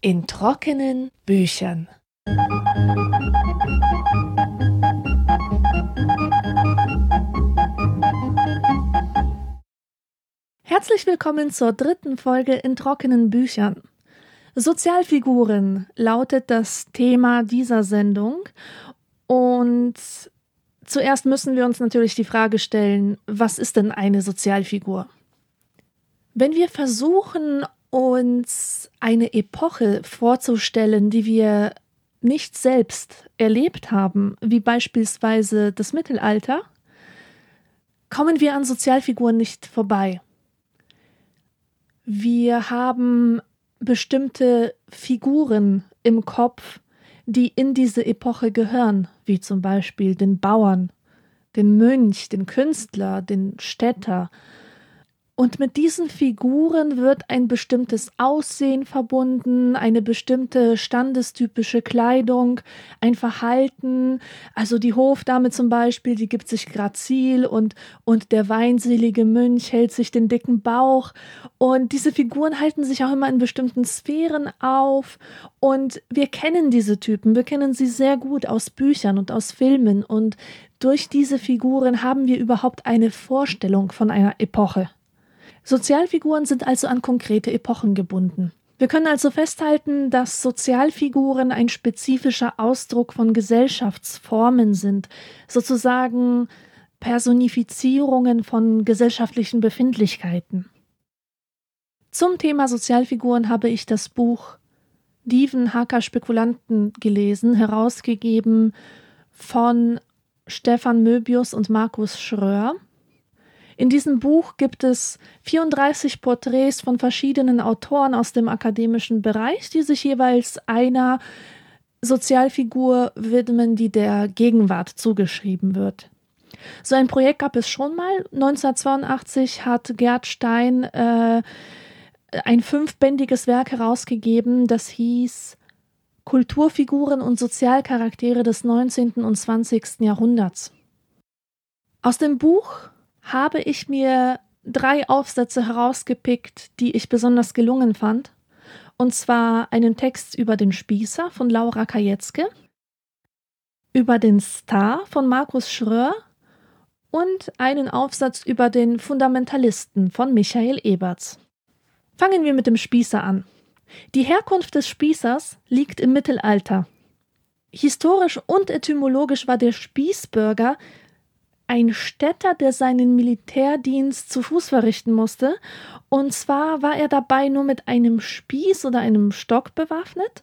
In trockenen Büchern. Herzlich willkommen zur dritten Folge in trockenen Büchern. Sozialfiguren lautet das Thema dieser Sendung und zuerst müssen wir uns natürlich die Frage stellen, was ist denn eine Sozialfigur? Wenn wir versuchen, uns eine Epoche vorzustellen, die wir nicht selbst erlebt haben, wie beispielsweise das Mittelalter, kommen wir an Sozialfiguren nicht vorbei. Wir haben bestimmte Figuren im Kopf, die in diese Epoche gehören, wie zum Beispiel den Bauern, den Mönch, den Künstler, den Städter, und mit diesen Figuren wird ein bestimmtes Aussehen verbunden, eine bestimmte standestypische Kleidung, ein Verhalten. Also die Hofdame zum Beispiel, die gibt sich grazil und, und der weinselige Mönch hält sich den dicken Bauch. Und diese Figuren halten sich auch immer in bestimmten Sphären auf. Und wir kennen diese Typen, wir kennen sie sehr gut aus Büchern und aus Filmen. Und durch diese Figuren haben wir überhaupt eine Vorstellung von einer Epoche. Sozialfiguren sind also an konkrete Epochen gebunden. Wir können also festhalten, dass Sozialfiguren ein spezifischer Ausdruck von Gesellschaftsformen sind, sozusagen Personifizierungen von gesellschaftlichen Befindlichkeiten. Zum Thema Sozialfiguren habe ich das Buch Dieven Hacker Spekulanten gelesen, herausgegeben von Stefan Möbius und Markus Schröer. In diesem Buch gibt es 34 Porträts von verschiedenen Autoren aus dem akademischen Bereich, die sich jeweils einer Sozialfigur widmen, die der Gegenwart zugeschrieben wird. So ein Projekt gab es schon mal. 1982 hat Gerd Stein äh, ein fünfbändiges Werk herausgegeben, das hieß Kulturfiguren und Sozialcharaktere des 19. und 20. Jahrhunderts. Aus dem Buch habe ich mir drei Aufsätze herausgepickt, die ich besonders gelungen fand. Und zwar einen Text über den Spießer von Laura Kajetzke, über den Star von Markus Schröer und einen Aufsatz über den Fundamentalisten von Michael Eberts. Fangen wir mit dem Spießer an. Die Herkunft des Spießers liegt im Mittelalter. Historisch und etymologisch war der Spießbürger ein Städter, der seinen Militärdienst zu Fuß verrichten musste. Und zwar war er dabei nur mit einem Spieß oder einem Stock bewaffnet.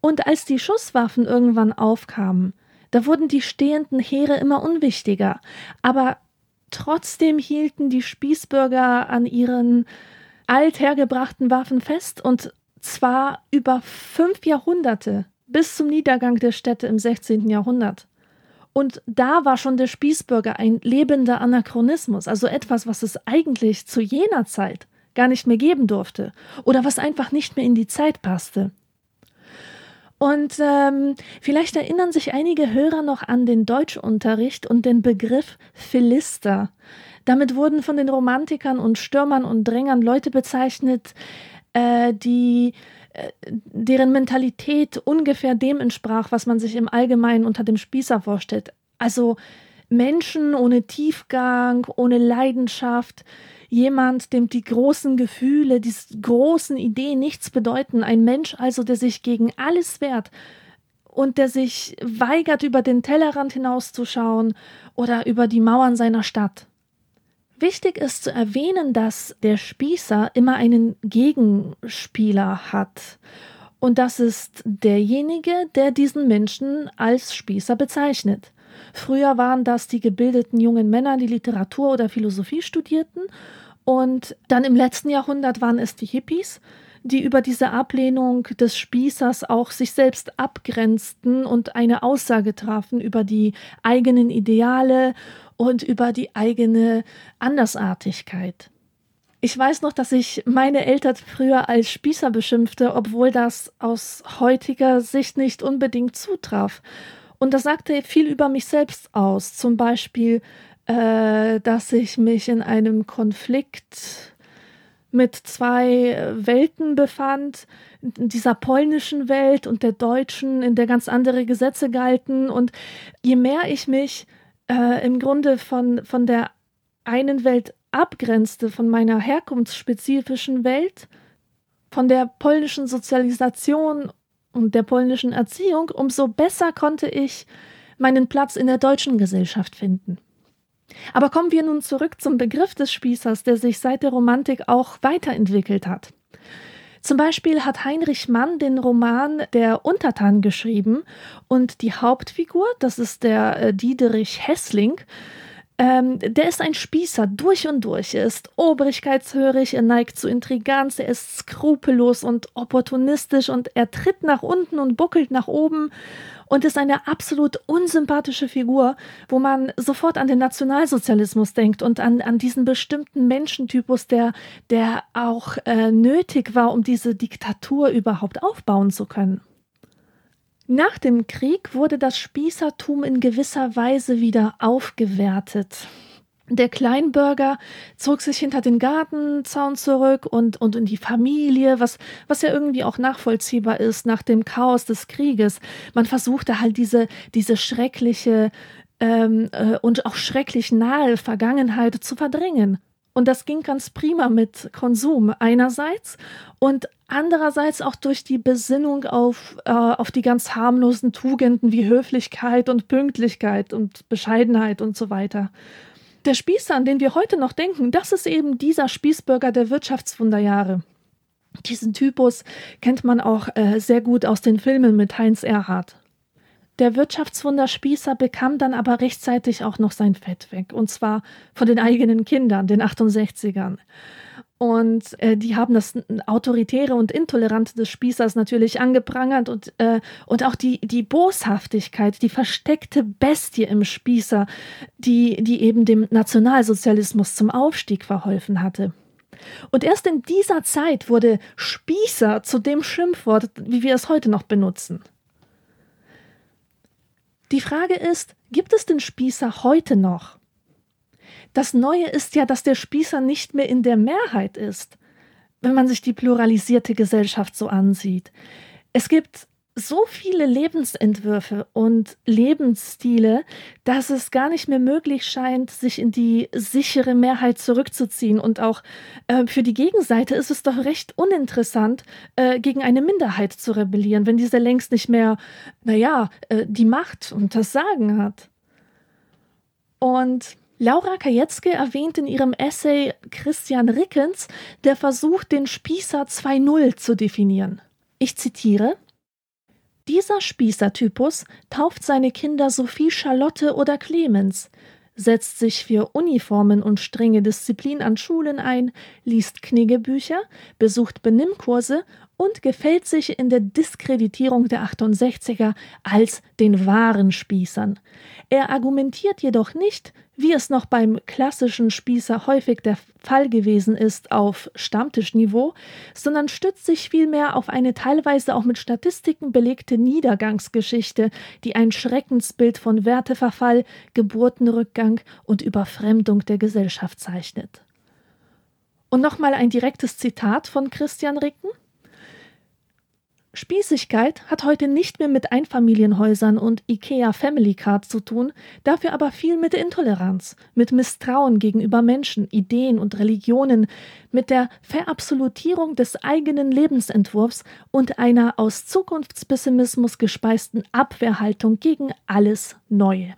Und als die Schusswaffen irgendwann aufkamen, da wurden die stehenden Heere immer unwichtiger. Aber trotzdem hielten die Spießbürger an ihren althergebrachten Waffen fest und zwar über fünf Jahrhunderte bis zum Niedergang der Städte im 16. Jahrhundert. Und da war schon der Spießbürger ein lebender Anachronismus, also etwas, was es eigentlich zu jener Zeit gar nicht mehr geben durfte oder was einfach nicht mehr in die Zeit passte. Und ähm, vielleicht erinnern sich einige Hörer noch an den Deutschunterricht und den Begriff Philister. Damit wurden von den Romantikern und Stürmern und Drängern Leute bezeichnet, äh, die deren Mentalität ungefähr dem entsprach, was man sich im Allgemeinen unter dem Spießer vorstellt. Also Menschen ohne Tiefgang, ohne Leidenschaft, jemand, dem die großen Gefühle, die großen Ideen nichts bedeuten, ein Mensch also, der sich gegen alles wehrt und der sich weigert, über den Tellerrand hinauszuschauen oder über die Mauern seiner Stadt. Wichtig ist zu erwähnen, dass der Spießer immer einen Gegenspieler hat. Und das ist derjenige, der diesen Menschen als Spießer bezeichnet. Früher waren das die gebildeten jungen Männer, die Literatur oder Philosophie studierten. Und dann im letzten Jahrhundert waren es die Hippies, die über diese Ablehnung des Spießers auch sich selbst abgrenzten und eine Aussage trafen über die eigenen Ideale und über die eigene Andersartigkeit. Ich weiß noch, dass ich meine Eltern früher als Spießer beschimpfte, obwohl das aus heutiger Sicht nicht unbedingt zutraf. Und das sagte viel über mich selbst aus. Zum Beispiel, äh, dass ich mich in einem Konflikt mit zwei Welten befand, in dieser polnischen Welt und der deutschen, in der ganz andere Gesetze galten. Und je mehr ich mich äh, im Grunde von, von der einen Welt abgrenzte, von meiner herkunftsspezifischen Welt, von der polnischen Sozialisation und der polnischen Erziehung, umso besser konnte ich meinen Platz in der deutschen Gesellschaft finden. Aber kommen wir nun zurück zum Begriff des Spießers, der sich seit der Romantik auch weiterentwickelt hat. Zum Beispiel hat Heinrich Mann den Roman Der Untertan geschrieben und die Hauptfigur, das ist der äh, Diederich Hessling, ähm, der ist ein Spießer durch und durch. Er ist obrigkeitshörig, er neigt zu Intriganz, er ist skrupellos und opportunistisch und er tritt nach unten und buckelt nach oben und ist eine absolut unsympathische Figur, wo man sofort an den Nationalsozialismus denkt und an, an diesen bestimmten Menschentypus, der, der auch äh, nötig war, um diese Diktatur überhaupt aufbauen zu können. Nach dem Krieg wurde das Spießertum in gewisser Weise wieder aufgewertet. Der Kleinbürger zog sich hinter den Gartenzaun zurück und, und in die Familie, was, was ja irgendwie auch nachvollziehbar ist nach dem Chaos des Krieges. Man versuchte halt diese, diese schreckliche ähm, äh, und auch schrecklich nahe Vergangenheit zu verdrängen. Und das ging ganz prima mit Konsum einerseits und andererseits auch durch die Besinnung auf, äh, auf die ganz harmlosen Tugenden wie Höflichkeit und Pünktlichkeit und Bescheidenheit und so weiter. Der Spießer, an den wir heute noch denken, das ist eben dieser Spießbürger der Wirtschaftswunderjahre. Diesen Typus kennt man auch äh, sehr gut aus den Filmen mit Heinz Erhardt. Der Wirtschaftswunderspießer bekam dann aber rechtzeitig auch noch sein Fett weg, und zwar von den eigenen Kindern, den 68ern. Und äh, die haben das Autoritäre und Intolerante des Spießers natürlich angeprangert und, äh, und auch die, die Boshaftigkeit, die versteckte Bestie im Spießer, die, die eben dem Nationalsozialismus zum Aufstieg verholfen hatte. Und erst in dieser Zeit wurde Spießer zu dem Schimpfwort, wie wir es heute noch benutzen. Die Frage ist, gibt es den Spießer heute noch? Das Neue ist ja, dass der Spießer nicht mehr in der Mehrheit ist, wenn man sich die pluralisierte Gesellschaft so ansieht. Es gibt so viele Lebensentwürfe und Lebensstile, dass es gar nicht mehr möglich scheint, sich in die sichere Mehrheit zurückzuziehen. Und auch äh, für die Gegenseite ist es doch recht uninteressant, äh, gegen eine Minderheit zu rebellieren, wenn diese längst nicht mehr, naja, äh, die Macht und das Sagen hat. Und Laura Kajetzke erwähnt in ihrem Essay Christian Rickens, der versucht, den Spießer 2.0 zu definieren. Ich zitiere: Dieser Spießertypus tauft seine Kinder Sophie Charlotte oder Clemens, setzt sich für Uniformen und strenge Disziplin an Schulen ein, liest Kniggebücher, besucht Benimmkurse und gefällt sich in der Diskreditierung der 68er als den wahren Spießern. Er argumentiert jedoch nicht, wie es noch beim klassischen Spießer häufig der Fall gewesen ist, auf Stammtischniveau, sondern stützt sich vielmehr auf eine teilweise auch mit Statistiken belegte Niedergangsgeschichte, die ein Schreckensbild von Werteverfall, Geburtenrückgang und Überfremdung der Gesellschaft zeichnet. Und nochmal ein direktes Zitat von Christian Ricken. Spießigkeit hat heute nicht mehr mit Einfamilienhäusern und IKEA Family Card zu tun, dafür aber viel mit Intoleranz, mit Misstrauen gegenüber Menschen, Ideen und Religionen, mit der Verabsolutierung des eigenen Lebensentwurfs und einer aus Zukunftspessimismus gespeisten Abwehrhaltung gegen alles Neue.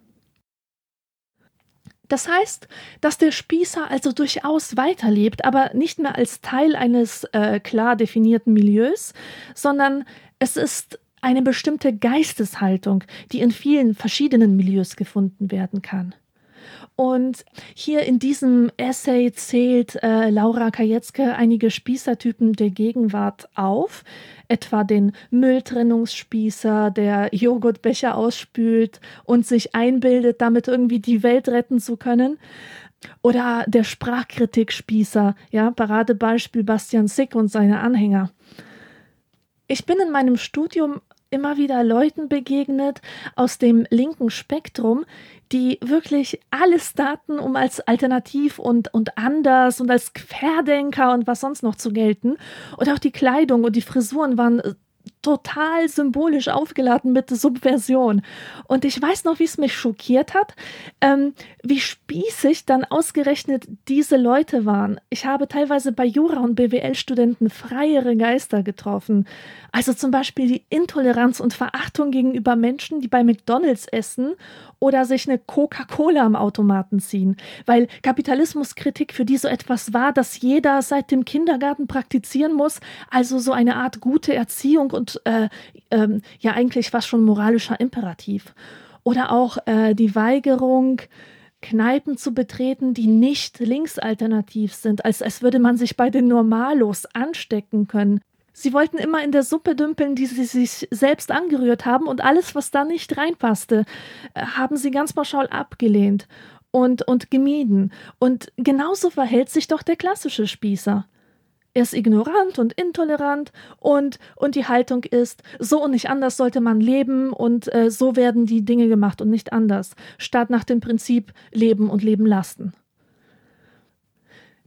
Das heißt, dass der Spießer also durchaus weiterlebt, aber nicht mehr als Teil eines äh, klar definierten Milieus, sondern es ist eine bestimmte Geisteshaltung, die in vielen verschiedenen Milieus gefunden werden kann. Und hier in diesem Essay zählt äh, Laura Kajetzke einige Spießertypen der Gegenwart auf, etwa den Mülltrennungsspießer, der Joghurtbecher ausspült und sich einbildet, damit irgendwie die Welt retten zu können. Oder der Sprachkritikspießer, ja, Paradebeispiel Bastian Sick und seine Anhänger. Ich bin in meinem Studium immer wieder Leuten begegnet aus dem linken Spektrum, die wirklich alles daten, um als alternativ und, und anders und als Querdenker und was sonst noch zu gelten. Und auch die Kleidung und die Frisuren waren total symbolisch aufgeladen mit Subversion. Und ich weiß noch, wie es mich schockiert hat, ähm, wie spießig dann ausgerechnet diese Leute waren. Ich habe teilweise bei Jura- und BWL-Studenten freiere Geister getroffen. Also zum Beispiel die Intoleranz und Verachtung gegenüber Menschen, die bei McDonalds essen oder sich eine Coca-Cola am Automaten ziehen. Weil Kapitalismuskritik für die so etwas war, dass jeder seit dem Kindergarten praktizieren muss, also so eine Art gute Erziehung und äh, ähm, ja eigentlich fast schon moralischer Imperativ. Oder auch äh, die Weigerung, Kneipen zu betreten, die nicht linksalternativ sind, als, als würde man sich bei den Normalos anstecken können. Sie wollten immer in der Suppe dümpeln, die sie sich selbst angerührt haben, und alles, was da nicht reinpasste, äh, haben sie ganz pauschal abgelehnt und, und gemieden. Und genauso verhält sich doch der klassische Spießer. Er ist ignorant und intolerant und, und die Haltung ist, so und nicht anders sollte man leben und äh, so werden die Dinge gemacht und nicht anders, statt nach dem Prinzip leben und leben lassen.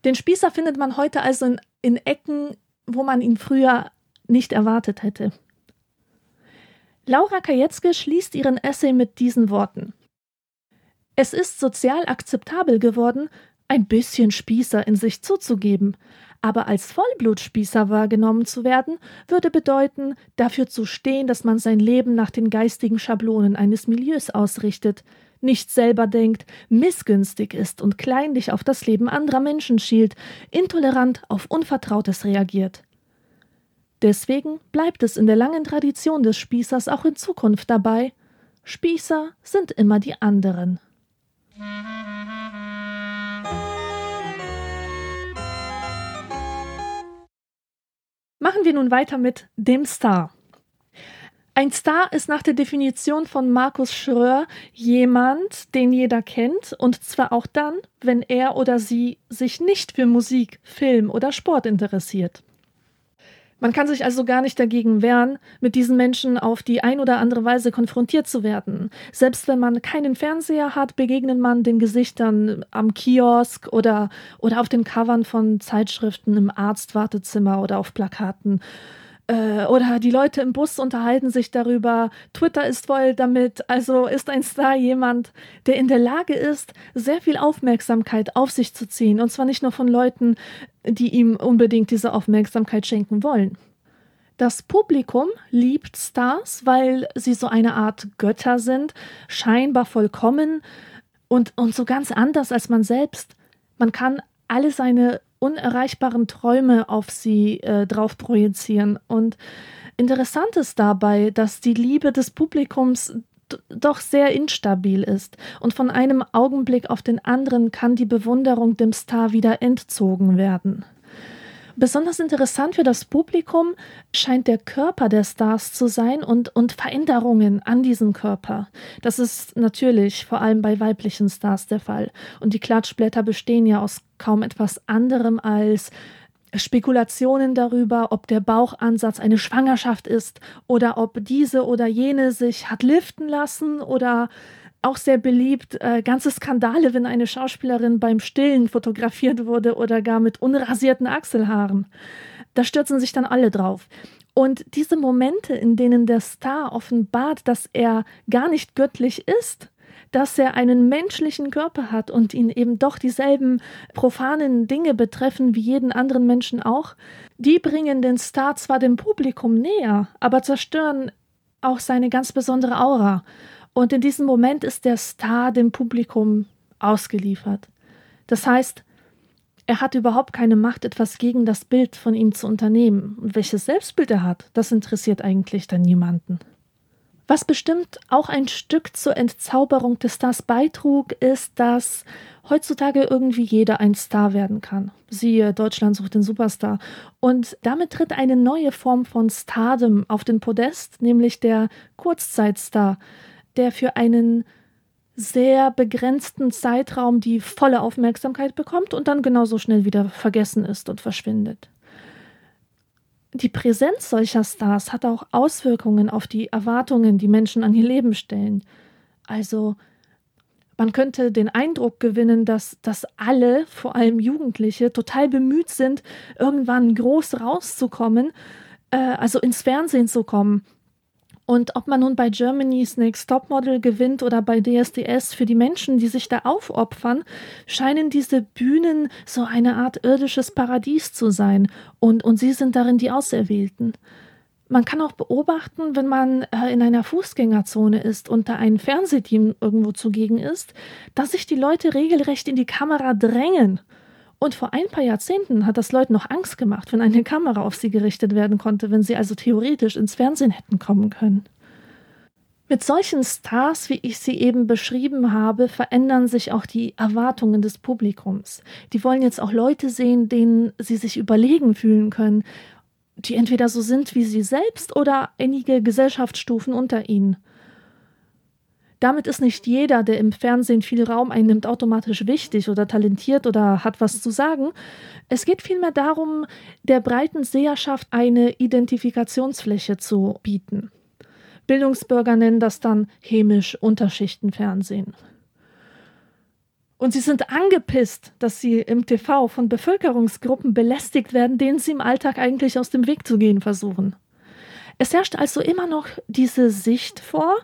Den Spießer findet man heute also in, in Ecken, wo man ihn früher nicht erwartet hätte. Laura Kajetzke schließt ihren Essay mit diesen Worten. Es ist sozial akzeptabel geworden, ein bisschen Spießer in sich zuzugeben, aber als Vollblutspießer wahrgenommen zu werden, würde bedeuten, dafür zu stehen, dass man sein Leben nach den geistigen Schablonen eines Milieus ausrichtet, nicht selber denkt, missgünstig ist und kleinlich auf das Leben anderer Menschen schielt, intolerant auf Unvertrautes reagiert. Deswegen bleibt es in der langen Tradition des Spießers auch in Zukunft dabei, Spießer sind immer die anderen. Machen wir nun weiter mit dem Star. Ein Star ist nach der Definition von Markus Schröer jemand, den jeder kennt, und zwar auch dann, wenn er oder sie sich nicht für Musik, Film oder Sport interessiert. Man kann sich also gar nicht dagegen wehren, mit diesen Menschen auf die ein oder andere Weise konfrontiert zu werden. Selbst wenn man keinen Fernseher hat, begegnet man den Gesichtern am Kiosk oder, oder auf den Covern von Zeitschriften im Arztwartezimmer oder auf Plakaten. Äh, oder die Leute im Bus unterhalten sich darüber. Twitter ist voll damit. Also ist ein Star jemand, der in der Lage ist, sehr viel Aufmerksamkeit auf sich zu ziehen. Und zwar nicht nur von Leuten, die ihm unbedingt diese Aufmerksamkeit schenken wollen. Das Publikum liebt Stars, weil sie so eine Art Götter sind, scheinbar vollkommen und, und so ganz anders als man selbst. Man kann alle seine unerreichbaren Träume auf sie äh, drauf projizieren. Und interessant ist dabei, dass die Liebe des Publikums doch sehr instabil ist und von einem Augenblick auf den anderen kann die Bewunderung dem Star wieder entzogen werden. Besonders interessant für das Publikum scheint der Körper der Stars zu sein und, und Veränderungen an diesem Körper. Das ist natürlich vor allem bei weiblichen Stars der Fall. Und die Klatschblätter bestehen ja aus kaum etwas anderem als Spekulationen darüber, ob der Bauchansatz eine Schwangerschaft ist oder ob diese oder jene sich hat liften lassen oder auch sehr beliebt, äh, ganze Skandale, wenn eine Schauspielerin beim Stillen fotografiert wurde oder gar mit unrasierten Achselhaaren. Da stürzen sich dann alle drauf. Und diese Momente, in denen der Star offenbart, dass er gar nicht göttlich ist, dass er einen menschlichen Körper hat und ihn eben doch dieselben profanen Dinge betreffen wie jeden anderen Menschen auch, die bringen den Star zwar dem Publikum näher, aber zerstören auch seine ganz besondere Aura. Und in diesem Moment ist der Star dem Publikum ausgeliefert. Das heißt, er hat überhaupt keine Macht, etwas gegen das Bild von ihm zu unternehmen. Und welches Selbstbild er hat, das interessiert eigentlich dann niemanden. Was bestimmt auch ein Stück zur Entzauberung des Stars beitrug, ist, dass heutzutage irgendwie jeder ein Star werden kann. Siehe Deutschland sucht den Superstar. Und damit tritt eine neue Form von Stardom auf den Podest, nämlich der Kurzzeitstar der für einen sehr begrenzten Zeitraum die volle Aufmerksamkeit bekommt und dann genauso schnell wieder vergessen ist und verschwindet. Die Präsenz solcher Stars hat auch Auswirkungen auf die Erwartungen, die Menschen an ihr Leben stellen. Also man könnte den Eindruck gewinnen, dass, dass alle, vor allem Jugendliche, total bemüht sind, irgendwann groß rauszukommen, äh, also ins Fernsehen zu kommen. Und ob man nun bei Germany's Next Topmodel gewinnt oder bei DSDS, für die Menschen, die sich da aufopfern, scheinen diese Bühnen so eine Art irdisches Paradies zu sein. Und, und sie sind darin die Auserwählten. Man kann auch beobachten, wenn man äh, in einer Fußgängerzone ist und da ein Fernsehteam irgendwo zugegen ist, dass sich die Leute regelrecht in die Kamera drängen. Und vor ein paar Jahrzehnten hat das Leuten noch Angst gemacht, wenn eine Kamera auf sie gerichtet werden konnte, wenn sie also theoretisch ins Fernsehen hätten kommen können. Mit solchen Stars, wie ich sie eben beschrieben habe, verändern sich auch die Erwartungen des Publikums. Die wollen jetzt auch Leute sehen, denen sie sich überlegen fühlen können die entweder so sind wie sie selbst oder einige Gesellschaftsstufen unter ihnen. Damit ist nicht jeder, der im Fernsehen viel Raum einnimmt, automatisch wichtig oder talentiert oder hat was zu sagen. Es geht vielmehr darum, der breiten Seherschaft eine Identifikationsfläche zu bieten. Bildungsbürger nennen das dann chemisch Unterschichtenfernsehen. Und sie sind angepisst, dass sie im TV von Bevölkerungsgruppen belästigt werden, denen sie im Alltag eigentlich aus dem Weg zu gehen versuchen. Es herrscht also immer noch diese Sicht vor,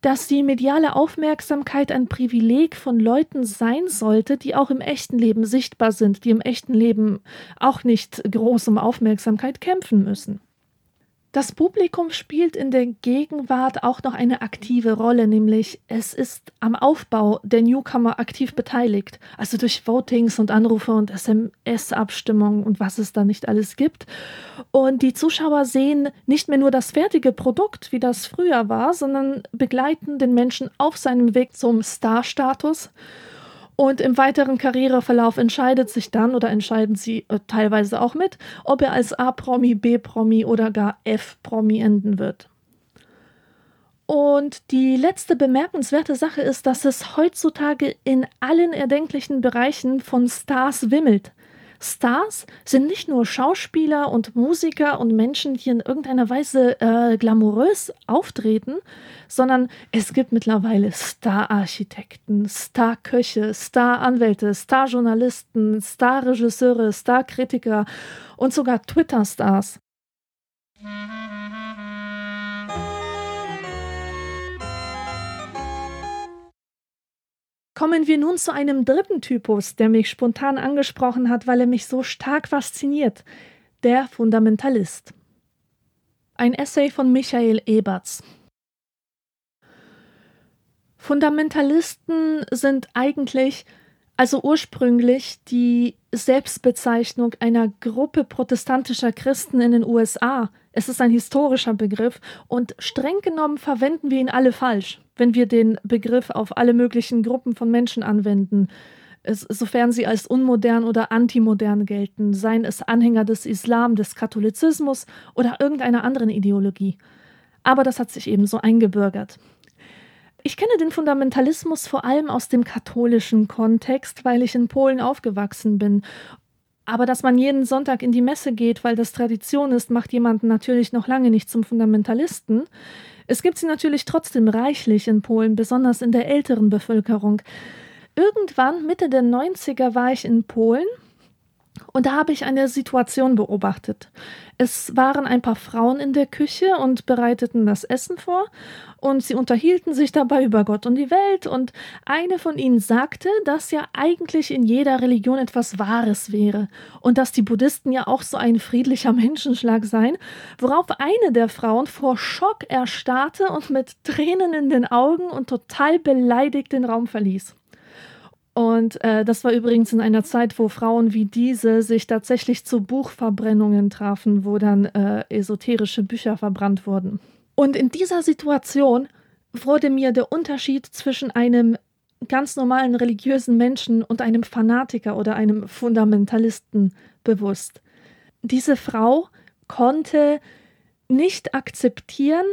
dass die mediale Aufmerksamkeit ein Privileg von Leuten sein sollte, die auch im echten Leben sichtbar sind, die im echten Leben auch nicht groß um Aufmerksamkeit kämpfen müssen. Das Publikum spielt in der Gegenwart auch noch eine aktive Rolle, nämlich es ist am Aufbau der Newcomer aktiv beteiligt, also durch Votings und Anrufe und SMS-Abstimmungen und was es da nicht alles gibt. Und die Zuschauer sehen nicht mehr nur das fertige Produkt, wie das früher war, sondern begleiten den Menschen auf seinem Weg zum Star-Status und im weiteren Karriereverlauf entscheidet sich dann oder entscheiden sie äh, teilweise auch mit, ob er als A-Promi, B-Promi oder gar F-Promi enden wird. Und die letzte bemerkenswerte Sache ist, dass es heutzutage in allen erdenklichen Bereichen von Stars wimmelt. Stars sind nicht nur Schauspieler und Musiker und Menschen, die in irgendeiner Weise äh, glamourös auftreten, sondern es gibt mittlerweile Star-Architekten, Star-Köche, Star-Anwälte, Star-Journalisten, Star-Regisseure, Star-Kritiker und sogar Twitter-Stars. Kommen wir nun zu einem dritten Typus, der mich spontan angesprochen hat, weil er mich so stark fasziniert, der Fundamentalist. Ein Essay von Michael Eberts. Fundamentalisten sind eigentlich, also ursprünglich, die Selbstbezeichnung einer Gruppe protestantischer Christen in den USA. Es ist ein historischer Begriff und streng genommen verwenden wir ihn alle falsch wenn wir den Begriff auf alle möglichen Gruppen von Menschen anwenden, es, sofern sie als unmodern oder antimodern gelten, seien es Anhänger des Islam, des Katholizismus oder irgendeiner anderen Ideologie. Aber das hat sich eben so eingebürgert. Ich kenne den Fundamentalismus vor allem aus dem katholischen Kontext, weil ich in Polen aufgewachsen bin. Aber dass man jeden Sonntag in die Messe geht, weil das Tradition ist, macht jemanden natürlich noch lange nicht zum Fundamentalisten. Es gibt sie natürlich trotzdem reichlich in Polen, besonders in der älteren Bevölkerung. Irgendwann, Mitte der 90er, war ich in Polen und da habe ich eine Situation beobachtet. Es waren ein paar Frauen in der Küche und bereiteten das Essen vor, und sie unterhielten sich dabei über Gott und die Welt, und eine von ihnen sagte, dass ja eigentlich in jeder Religion etwas Wahres wäre und dass die Buddhisten ja auch so ein friedlicher Menschenschlag seien, worauf eine der Frauen vor Schock erstarrte und mit Tränen in den Augen und total beleidigt den Raum verließ. Und äh, das war übrigens in einer Zeit, wo Frauen wie diese sich tatsächlich zu Buchverbrennungen trafen, wo dann äh, esoterische Bücher verbrannt wurden. Und in dieser Situation wurde mir der Unterschied zwischen einem ganz normalen religiösen Menschen und einem Fanatiker oder einem Fundamentalisten bewusst. Diese Frau konnte nicht akzeptieren,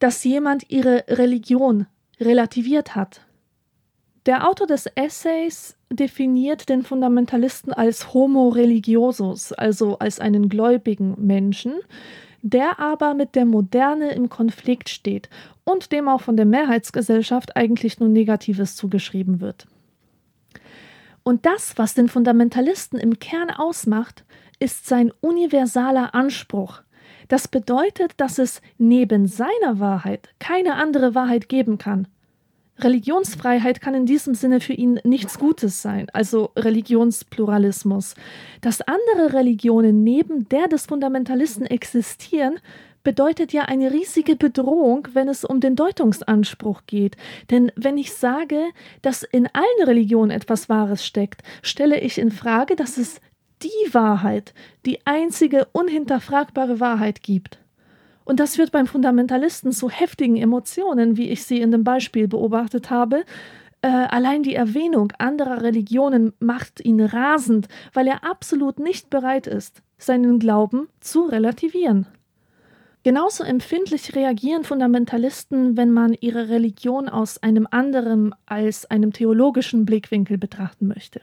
dass jemand ihre Religion relativiert hat Der Autor des Essays definiert den Fundamentalisten als Homo religiosus, also als einen gläubigen Menschen, der aber mit der Moderne im Konflikt steht und dem auch von der Mehrheitsgesellschaft eigentlich nur Negatives zugeschrieben wird. Und das, was den Fundamentalisten im Kern ausmacht, ist sein universaler Anspruch. Das bedeutet, dass es neben seiner Wahrheit keine andere Wahrheit geben kann. Religionsfreiheit kann in diesem Sinne für ihn nichts Gutes sein, also Religionspluralismus. Dass andere Religionen neben der des Fundamentalisten existieren, bedeutet ja eine riesige Bedrohung, wenn es um den Deutungsanspruch geht. Denn wenn ich sage, dass in allen Religionen etwas Wahres steckt, stelle ich in Frage, dass es die Wahrheit, die einzige unhinterfragbare Wahrheit gibt. Und das führt beim Fundamentalisten zu heftigen Emotionen, wie ich sie in dem Beispiel beobachtet habe. Äh, allein die Erwähnung anderer Religionen macht ihn rasend, weil er absolut nicht bereit ist, seinen Glauben zu relativieren. Genauso empfindlich reagieren Fundamentalisten, wenn man ihre Religion aus einem anderen als einem theologischen Blickwinkel betrachten möchte.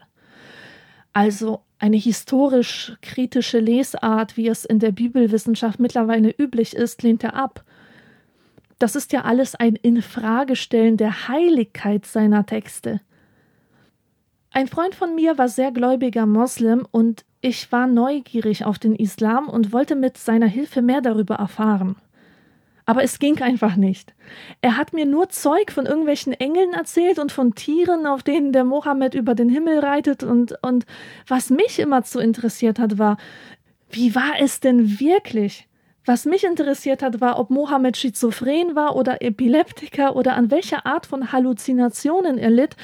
Also eine historisch kritische Lesart, wie es in der Bibelwissenschaft mittlerweile üblich ist, lehnt er ab. Das ist ja alles ein Infragestellen der Heiligkeit seiner Texte. Ein Freund von mir war sehr gläubiger Moslem und ich war neugierig auf den Islam und wollte mit seiner Hilfe mehr darüber erfahren. Aber es ging einfach nicht. Er hat mir nur Zeug von irgendwelchen Engeln erzählt und von Tieren, auf denen der Mohammed über den Himmel reitet. Und, und was mich immer zu interessiert hat, war, wie war es denn wirklich? Was mich interessiert hat, war, ob Mohammed schizophren war oder Epileptiker oder an welcher Art von Halluzinationen er litt.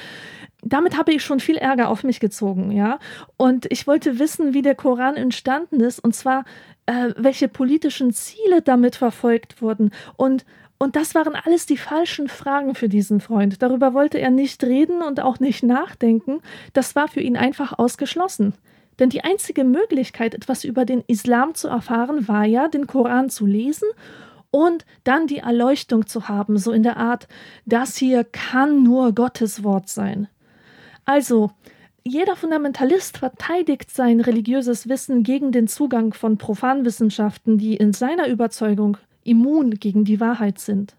Damit habe ich schon viel Ärger auf mich gezogen, ja. Und ich wollte wissen, wie der Koran entstanden ist. Und zwar äh, welche politischen Ziele damit verfolgt wurden. Und, und das waren alles die falschen Fragen für diesen Freund. Darüber wollte er nicht reden und auch nicht nachdenken. Das war für ihn einfach ausgeschlossen. Denn die einzige Möglichkeit, etwas über den Islam zu erfahren, war ja, den Koran zu lesen und dann die Erleuchtung zu haben, so in der Art, das hier kann nur Gottes Wort sein. Also, jeder Fundamentalist verteidigt sein religiöses Wissen gegen den Zugang von Profanwissenschaften, die in seiner Überzeugung immun gegen die Wahrheit sind.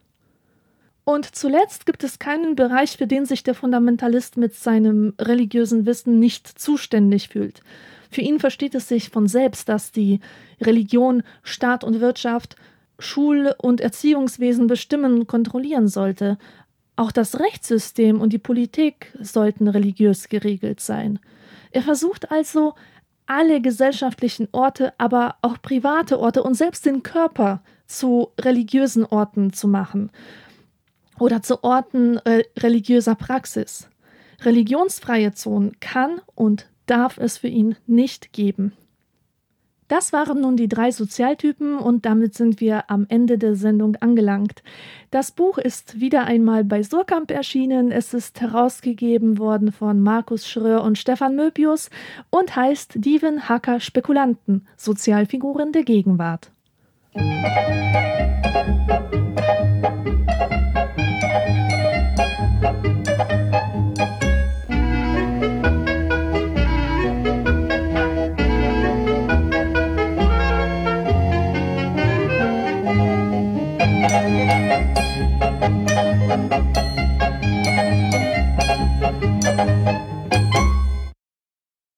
Und zuletzt gibt es keinen Bereich, für den sich der Fundamentalist mit seinem religiösen Wissen nicht zuständig fühlt. Für ihn versteht es sich von selbst, dass die Religion Staat und Wirtschaft, Schul- und Erziehungswesen bestimmen und kontrollieren sollte, auch das Rechtssystem und die Politik sollten religiös geregelt sein. Er versucht also, alle gesellschaftlichen Orte, aber auch private Orte und selbst den Körper zu religiösen Orten zu machen oder zu Orten äh, religiöser Praxis. Religionsfreie Zonen kann und darf es für ihn nicht geben. Das waren nun die drei Sozialtypen und damit sind wir am Ende der Sendung angelangt. Das Buch ist wieder einmal bei Surkamp erschienen. Es ist herausgegeben worden von Markus Schröer und Stefan Möbius und heißt Dieven Hacker Spekulanten, Sozialfiguren der Gegenwart. Musik